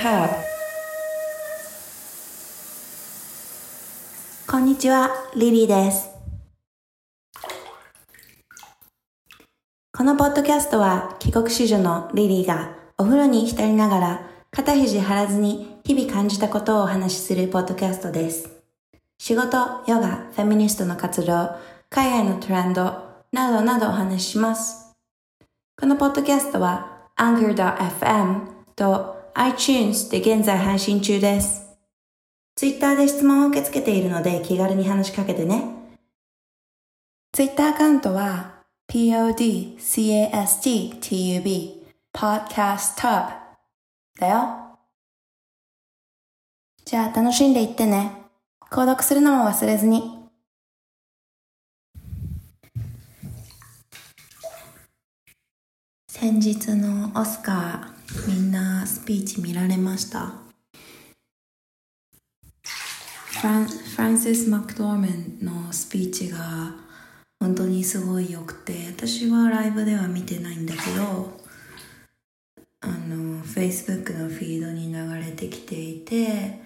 tab こんにちは、リリーです。このポッドキャストは帰国子女のリリーがお風呂に浸りながら肩肘張らずに日々感じたことをお話しするポッドキャストです。仕事、ヨガ、フェミニストの活動、海外のトレンドなどなどお話しします。このポッドキャストは Anchor.fm と iTunes で現在配信中です。ツイッターで質問を受け付けているので気軽に話しかけてね。ツイッターアカウントは podcasttub podcasttub だよ。じゃあ楽しんでいってね。購読するのも忘れずに。先日のオスカーみんなスピーチ見られました？フランフランシス・マクドーメンのスピーチが本当にすごい良くて私はライブでは見てないんだけどあの Facebook のフィードに流れてきていて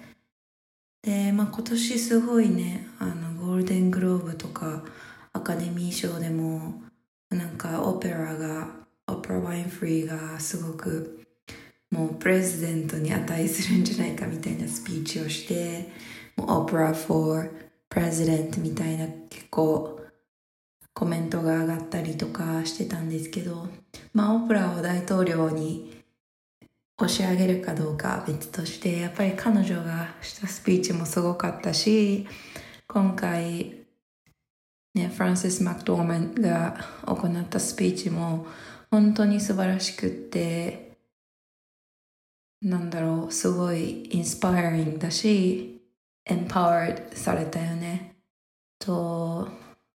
で、まあ、今年すごいねあのゴールデングローブとかアカデミー賞でもなんかオペラがオプラ・ワインフリーがすごくもうプレジデントに値するんじゃないかみたいなスピーチをしてもうオプラ for president みたいな結構コメントが上がったりとかしてたんですけどまあオプラを大統領に押し上げるかどうかは別としてやっぱり彼女がしたスピーチもすごかったし今回ねフランシス・マクドーメンが行ったスピーチも本当に素晴らしくってなんだろうすごいインスパイアリングだしエンパワーされたよね。と、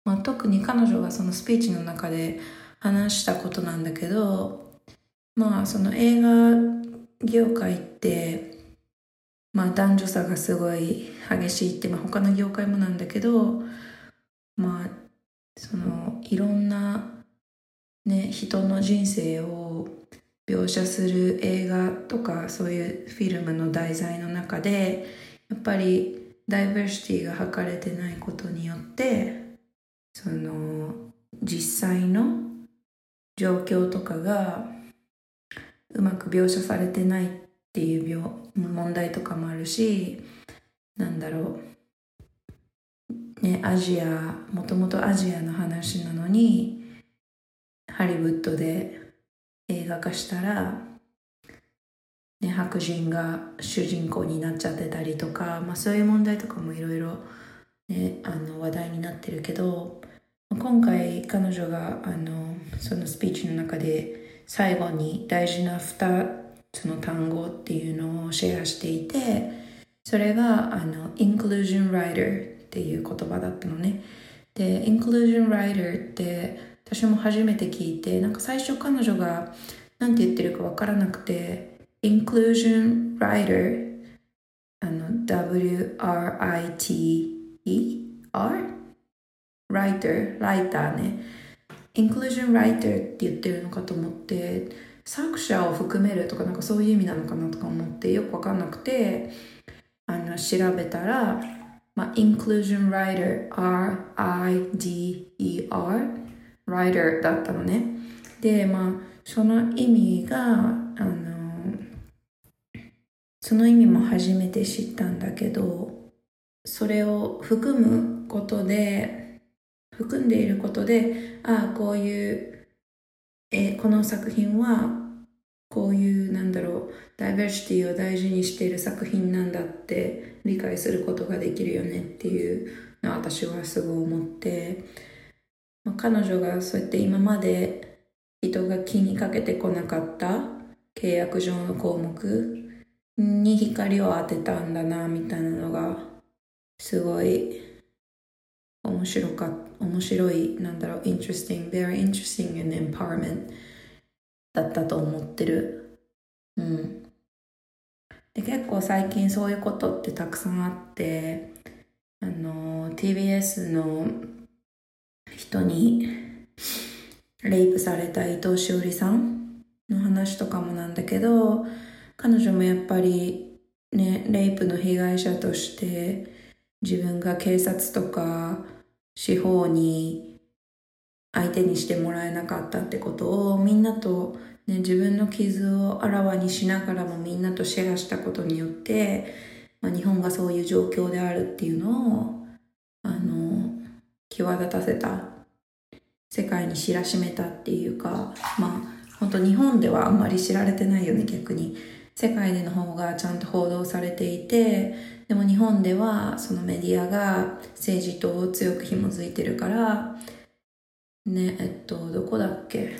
まあ、特に彼女がそのスピーチの中で話したことなんだけどまあその映画業界ってまあ男女差がすごい激しいって、まあ、他の業界もなんだけどまあそのいろんなね、人の人生を描写する映画とかそういうフィルムの題材の中でやっぱりダイバーシティが図れてないことによってその実際の状況とかがうまく描写されてないっていう病問題とかもあるしなんだろう。ねアジアもともとアジアの話なのにハリウッドで映画化したら、ね、白人が主人公になっちゃってたりとか、まあ、そういう問題とかもいろいろ話題になってるけど今回彼女があのそのスピーチの中で最後に大事な2つの単語っていうのをシェアしていてそれがあのインクルージョン・ライターっていう言葉だったのね。でインクルージョン・ライターって私も初めて聞いてなんか最初彼女が何て言ってるか分からなくて Inclusion Writer あの W-R-I-T-E-R Writer ライターね。Inclusion Writer って言ってるのかと思って作者を含めるとかなんかそういう意味なのかなとか思ってよく分かんなくてあの調べたら、まあ、Inclusion Writer R-I-D-E-R writer だったのね。で、まあ、その意味が、あの、その意味も初めて知ったんだけど、それを含むことで、含んでいることで、ああ、こういう、え、この作品は、こういう、なんだろう、ダイバーシティを大事にしている作品なんだって理解することができるよねっていうのは私はすごい思って、まあ、彼女がそうやって今まで人が気にかけてこなかった契約上の項目に光を当てたんだなみたいなのがすごい面白かった面白いなんだろう interesting very interesting and empowerment だったと思ってる。うん。で結構最近そういうことってたくさんあってあの TBS の人にレイプされた伊藤詩織さんの話とかもなんだけど彼女もやっぱりね、レイプの被害者として自分が警察とか司法に相手にしてもらえなかったってことをみんなと、ね、自分の傷をあらわにしながらもみんなとシェアしたことによって、まあ、日本がそういう状況であるっていうのをあの際立たせた世界に知らしめたっていうかまあ本当日本ではあんまり知られてないよね逆に。世界での方がちゃんと報道されていてでも日本ではそのメディアが政治と強く紐づいてるからねえっとどこだっけ？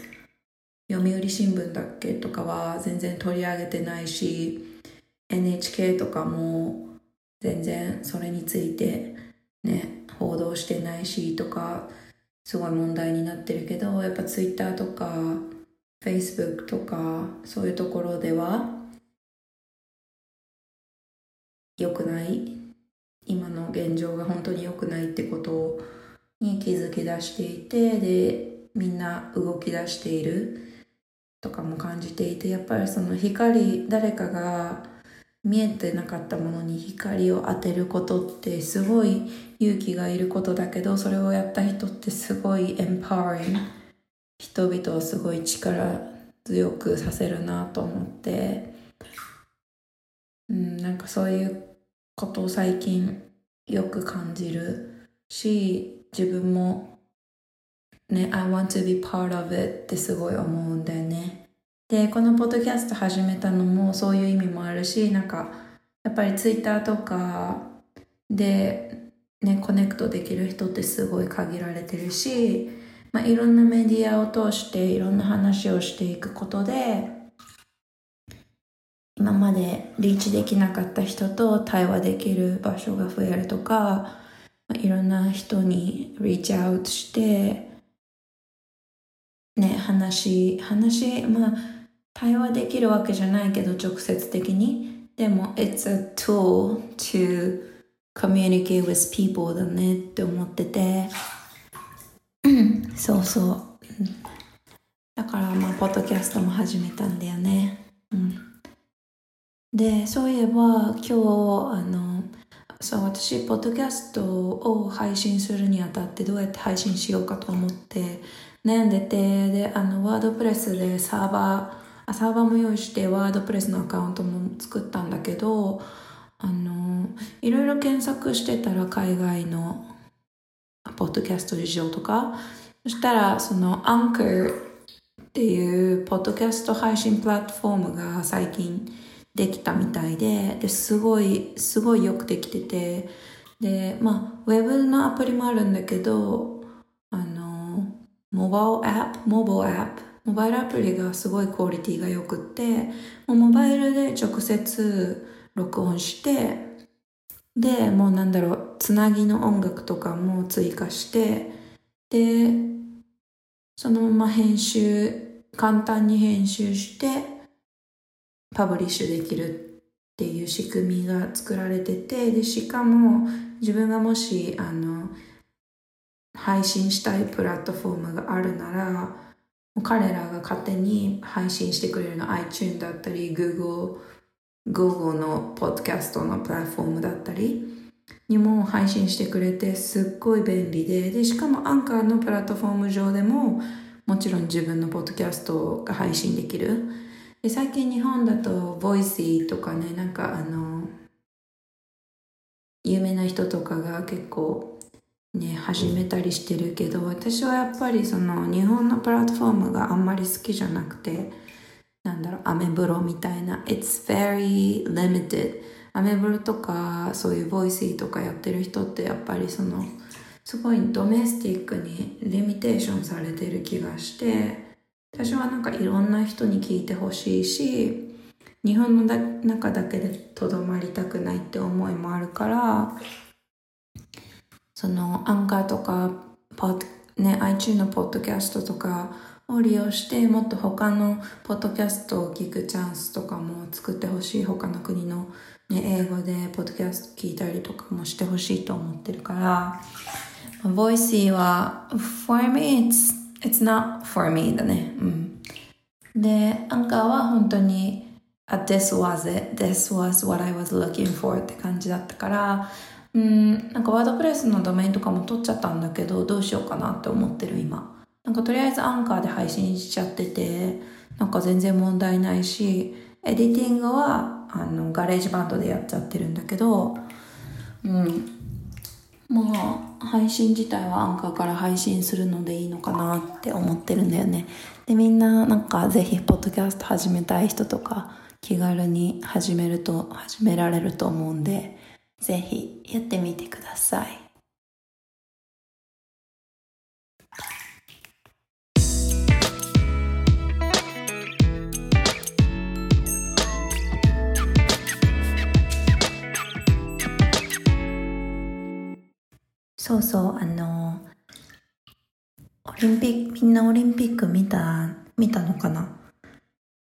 読売新聞だっけとかは全然取り上げてないし NHK とかも全然それについてね報道してないしとかすごい問題になってるけどやっぱ Twitter とか Facebook とかそういうところでは良くない？今の現状が本当に良くないってことに気づき出していてでみんな動き出しているとかも感じていてやっぱりその光誰かが見えてなかったものに光を当てることってすごい勇気がいることだけどそれをやった人ってすごいエンパワリング人々をすごい力強くさせるなと思って。うんなんかそういうことを最近よく感じるし自分もね I want to be part of it ってすごい思うんだよね。で、このポッドキャスト始めたのもそういう意味もあるし、なんか、やっぱりツイッターとかで、ね、コネクトできる人ってすごい限られてるし、まあ、いろんなメディアを通していろんな話をしていくことで、今までリーチできなかった人と対話できる場所が増えるとか、まあ、いろんな人にリーチアウトして、ね、話、話、まあ、対話できるわけじゃないけど直接的に。でも it's a tool to communicate with people だねって思ってて。そうそう。だからまあポッドキャストも始めたんだよね、うん、でそういえば今日あのそう私ポッドキャストを配信するにあたってどうやって配信しようかと思って悩んでてであのワードプレスでサーバーサーバーも用意してワードプレスのアカウントも作ったんだけどあのいろいろ検索してたら海外のポッドキャスト事情とかそしたらそのアンカーっていうポッドキャスト配信プラットフォームが最近できたみたいでですごいすごいよくできててでまあウェブのアプリもあるんだけどあのモバイルアップモバイルアップモバイルアプリがすごいクオリティが良くって、もうモバイルで直接録音して、で、もうなんだろう、つなぎの音楽とかも追加して、で、そのまま編集、簡単に編集して、パブリッシュできるっていう仕組みが作られてて、で、しかも自分がもし、あの、配信したいプラットフォームがあるなら、彼らが勝手に配信してくれるの iTunes だったり Google, Google のポッドキャストのプラットフォームだったりにも配信してくれてすっごい便利ででしかもアンカーのプラットフォーム上でももちろん自分のポッドキャストが配信できる。で最近日本だと Voicy とかねなんかあの有名な人とかが結構ね、始めたりしてるけど、私はやっぱりその日本のプラットフォームがあんまり好きじゃなくて、なんだろう、アメブロみたいな。It's very limited. アメブロとか、そういうボイスイとかやってる人ってやっぱりその、すごいドメスティックにリミテーションされてる気がして、私はなんかいろんな人に聞いてほしいし、日本の中だけでとどまりたくないって思いもあるから、そのアンカーとかポッ、ね、iTunes のポッドキャストとかを利用してもっと他のポッドキャストを聞くチャンスとかも作ってほしい他の国の、ね、英語でポッドキャスト聞いたりとかもしてほしいと思ってるから Voicy は for me it's, it's not for me だね。うん。でアンカーは本当に This was it, this was what I was looking for って感じだったからうんなんか WordPress のドメインとかも取っちゃったんだけどどうしようかなって思ってる今。なんかとりあえずアンカーで配信しちゃっててなんか全然問題ないし editing はあの GarageBand でやっちゃってるんだけどうん。まあ配信自体はアンカーから配信するのでいいのかなって思ってるんだよね。でみんななんかぜひポッドキャスト始めたい人とか気軽に始めると始められると思うんでぜひやってみてください。そうそうあのオリンピックみんなオリンピック見た見たのかな？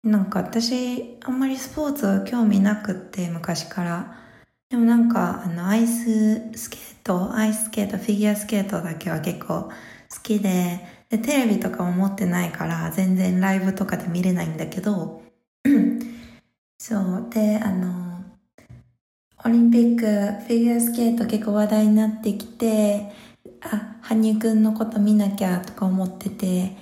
なんか私あんまりスポーツ興味なくって昔から。でもなんかあのアイススケートアイススケートフィギュアスケートだけは結構好きででテレビとかも持ってないから全然ライブとかで見れないんだけど そうであのオリンピックフィギュアスケート結構話題になってきてあ羽生くんのこと見なきゃとか思ってて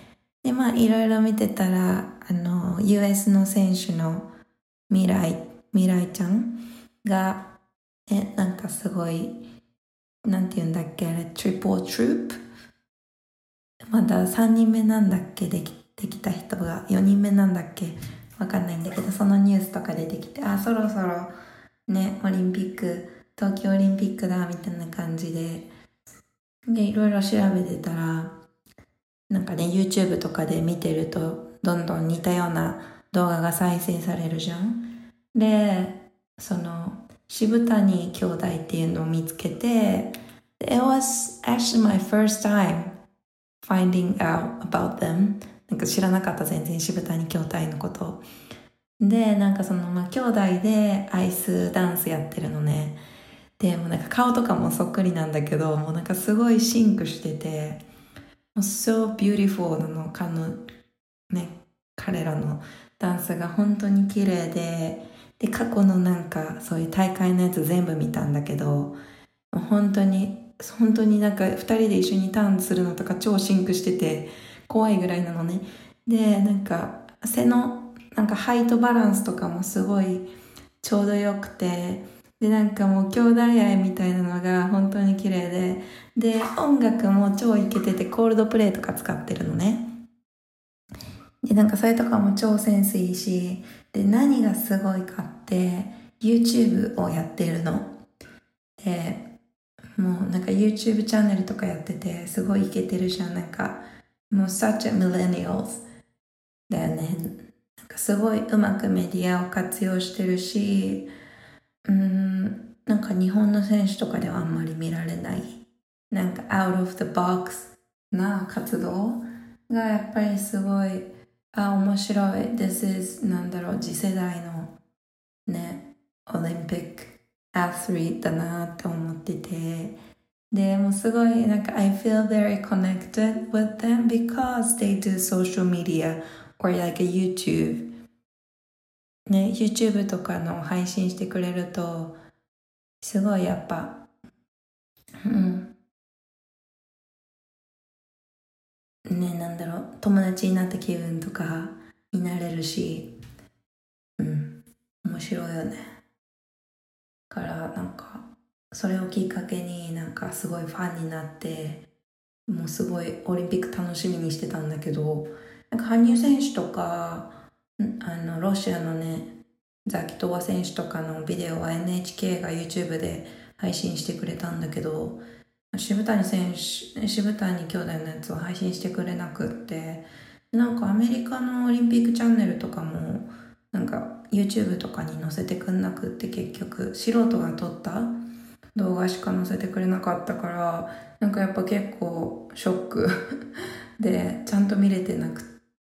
でまあいろいろ見てたらあの US の選手の未来未来ちゃんがえなんかすごいなんて言うんだっけあれトリプルトゥープまだ3人目なんだっけ？できできた人が4人目なんだっけ？わかんないんだけどそのニュースとか出てきてあそろそろねオリンピック東京オリンピックだみたいな感じででいろいろ調べてたらなんかね YouTube とかで見てるとどんどん似たような動画が再生されるじゃん？でその渋谷兄弟っていうのを見つけて It was actually my first time finding out about them. なんか知らなかった全然渋谷兄弟のことでなんかそのまあ兄弟でアイスダンスやってるのね。でもなんか顔とかもそっくりなんだけどもうなんかすごいシンクしててもう so beautiful なのかのね彼らのダンスが本当に綺麗でで過去のなんかそういう大会のやつ全部見たんだけど本当に本当になんか2人で一緒にターンするのとか超シンクしてて怖いぐらいなのね。でなんか背のなんかハイトバランスとかもすごいちょうどよくてでなんかもう兄弟愛みたいなのが本当に綺麗でで音楽も超イケててコールドプレイとか使ってるのね。でなんかそれとかも超センスいいしで何がすごいかって YouTube をやってるの。でもうなんか YouTube チャンネルとかやっててすごいイケてるじゃん。なんかもう such a millennials だよね。なんかすごいうまくメディアを活用してるしうんなんか日本の選手とかではあんまり見られない。なんか out of the box な活動がやっぱりすごいあ面白い This is なんだろう次世代のねオリンピックアスリートだなって思っててでもすごいなんか I feel very connected with them because they do social media or like a YouTube ね YouTube とかの配信してくれるとすごいやっぱうんねなんだろう。友達になった気分とかになれるしうん。面白いよね。からなんかそれをきっかけになんかすごいファンになってもうすごいオリンピック楽しみにしてたんだけどなんか羽生選手とかあのロシアのねザキトワ選手とかのビデオは NHK が YouTube で配信してくれたんだけど渋谷選手渋谷兄弟のやつを配信してくれなくってなんかアメリカのオリンピックチャンネルとかもなんか YouTube とかに載せてくんなくって結局素人が撮った動画しか載せてくれなかったからなんかやっぱ結構ショック。でちゃんと見れてなくっ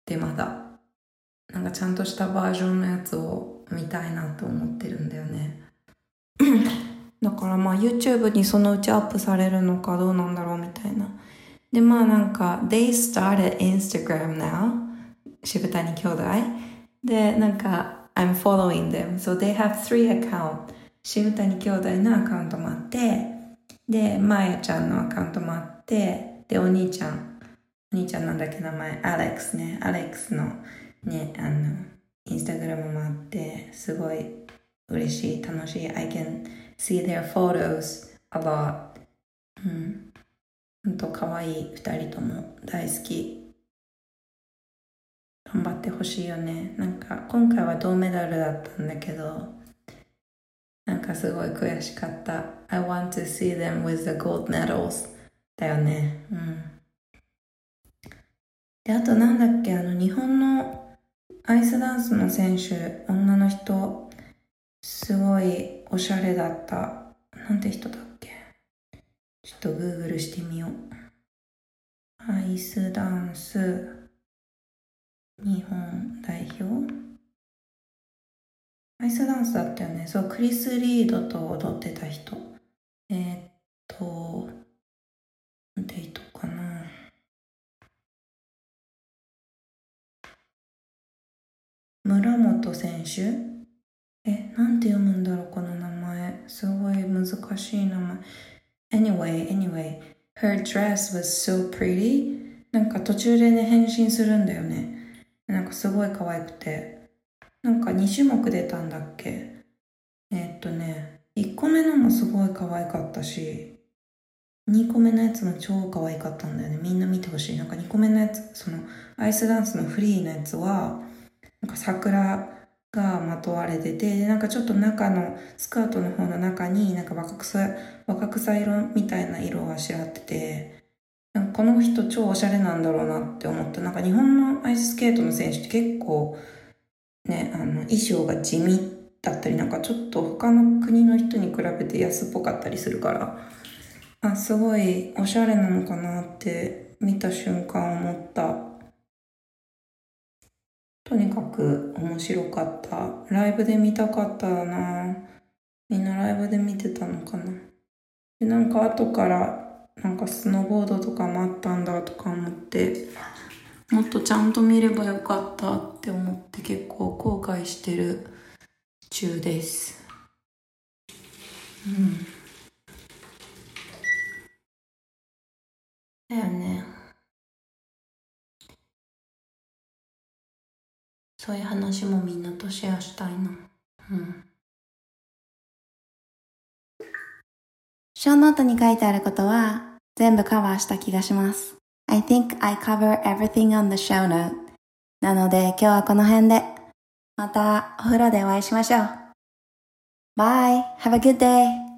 てまだ。なんかちゃんとしたバージョンのやつを見たいなと思ってるんだよね。だからまあ YouTube にそのうちアップされるのかどうなんだろうみたいな。でまあなんか They started Instagram now. 渋谷兄弟。でなんか I'm following them. So they have three accounts. 渋谷兄弟のアカウントもあって、で、まやちゃんのアカウントもあって、で、お兄ちゃん、お兄ちゃんなんだっけ名前、アレックスね、アレックスのね、あの、インスタグラムもあって、すごい嬉しい、楽しい。I can see their photos a lot. うん。ほんと可愛い二人とも大好き。頑張ってほしいよね。なんか今回は銅メダルだったんだけど、なんかすごい悔しかった。I want to see them with the gold medals だよね。うん。で、あとなんだっけ、あの日本のアイスダンスの選手、女の人、すごいおしゃれだった。なんて人だっけ？ちょっとグーグルしてみよう。アイスダンス日本代表？アイスダンスだったよね。そう、クリス・リードと踊ってた人。えー、っと、なんて人かな。村本選手？え、なんて読むんだろう、この名前。すごい難しい名前。Anyway, anyway, her dress was so pretty. なんか途中でね、変身するんだよね。なんかすごい可愛くて。なんか2種目出たんだっけえ、っとね、1個目のもすごい可愛かったし、2個目のやつも超可愛かったんだよね。みんな見てほしい。なんか2個目のやつ、そのアイスダンスのフリーのやつは、なんか桜がまとわれてて、で、なんかちょっと中の、スカートの方の中になんか若草、若草色みたいな色をあしらってて、なんかこの人超おしゃれなんだろうなって思った。なんか日本のアイススケートの選手って結構、ね、あの、衣装が地味だったり、なんかちょっと他の国の人に比べて安っぽかったりするから、あ、すごいおしゃれなのかなって見た瞬間思った。とにかく面白かった。ライブで見たかったなみんなライブで見てたのかなで、なんか後から、なんかスノーボードとかもあったんだとか思って、もっとちゃんと見ればよかったって思って結構後悔してる中です。うん。だよね。そういう話もみんなとシェアしたいな。うん。ショーノートに書いてあることは全部カバーした気がします。I think I cover everything on the show note. なので今日はこの辺で。またお風呂でお会いしましょう。Bye! Have a good day!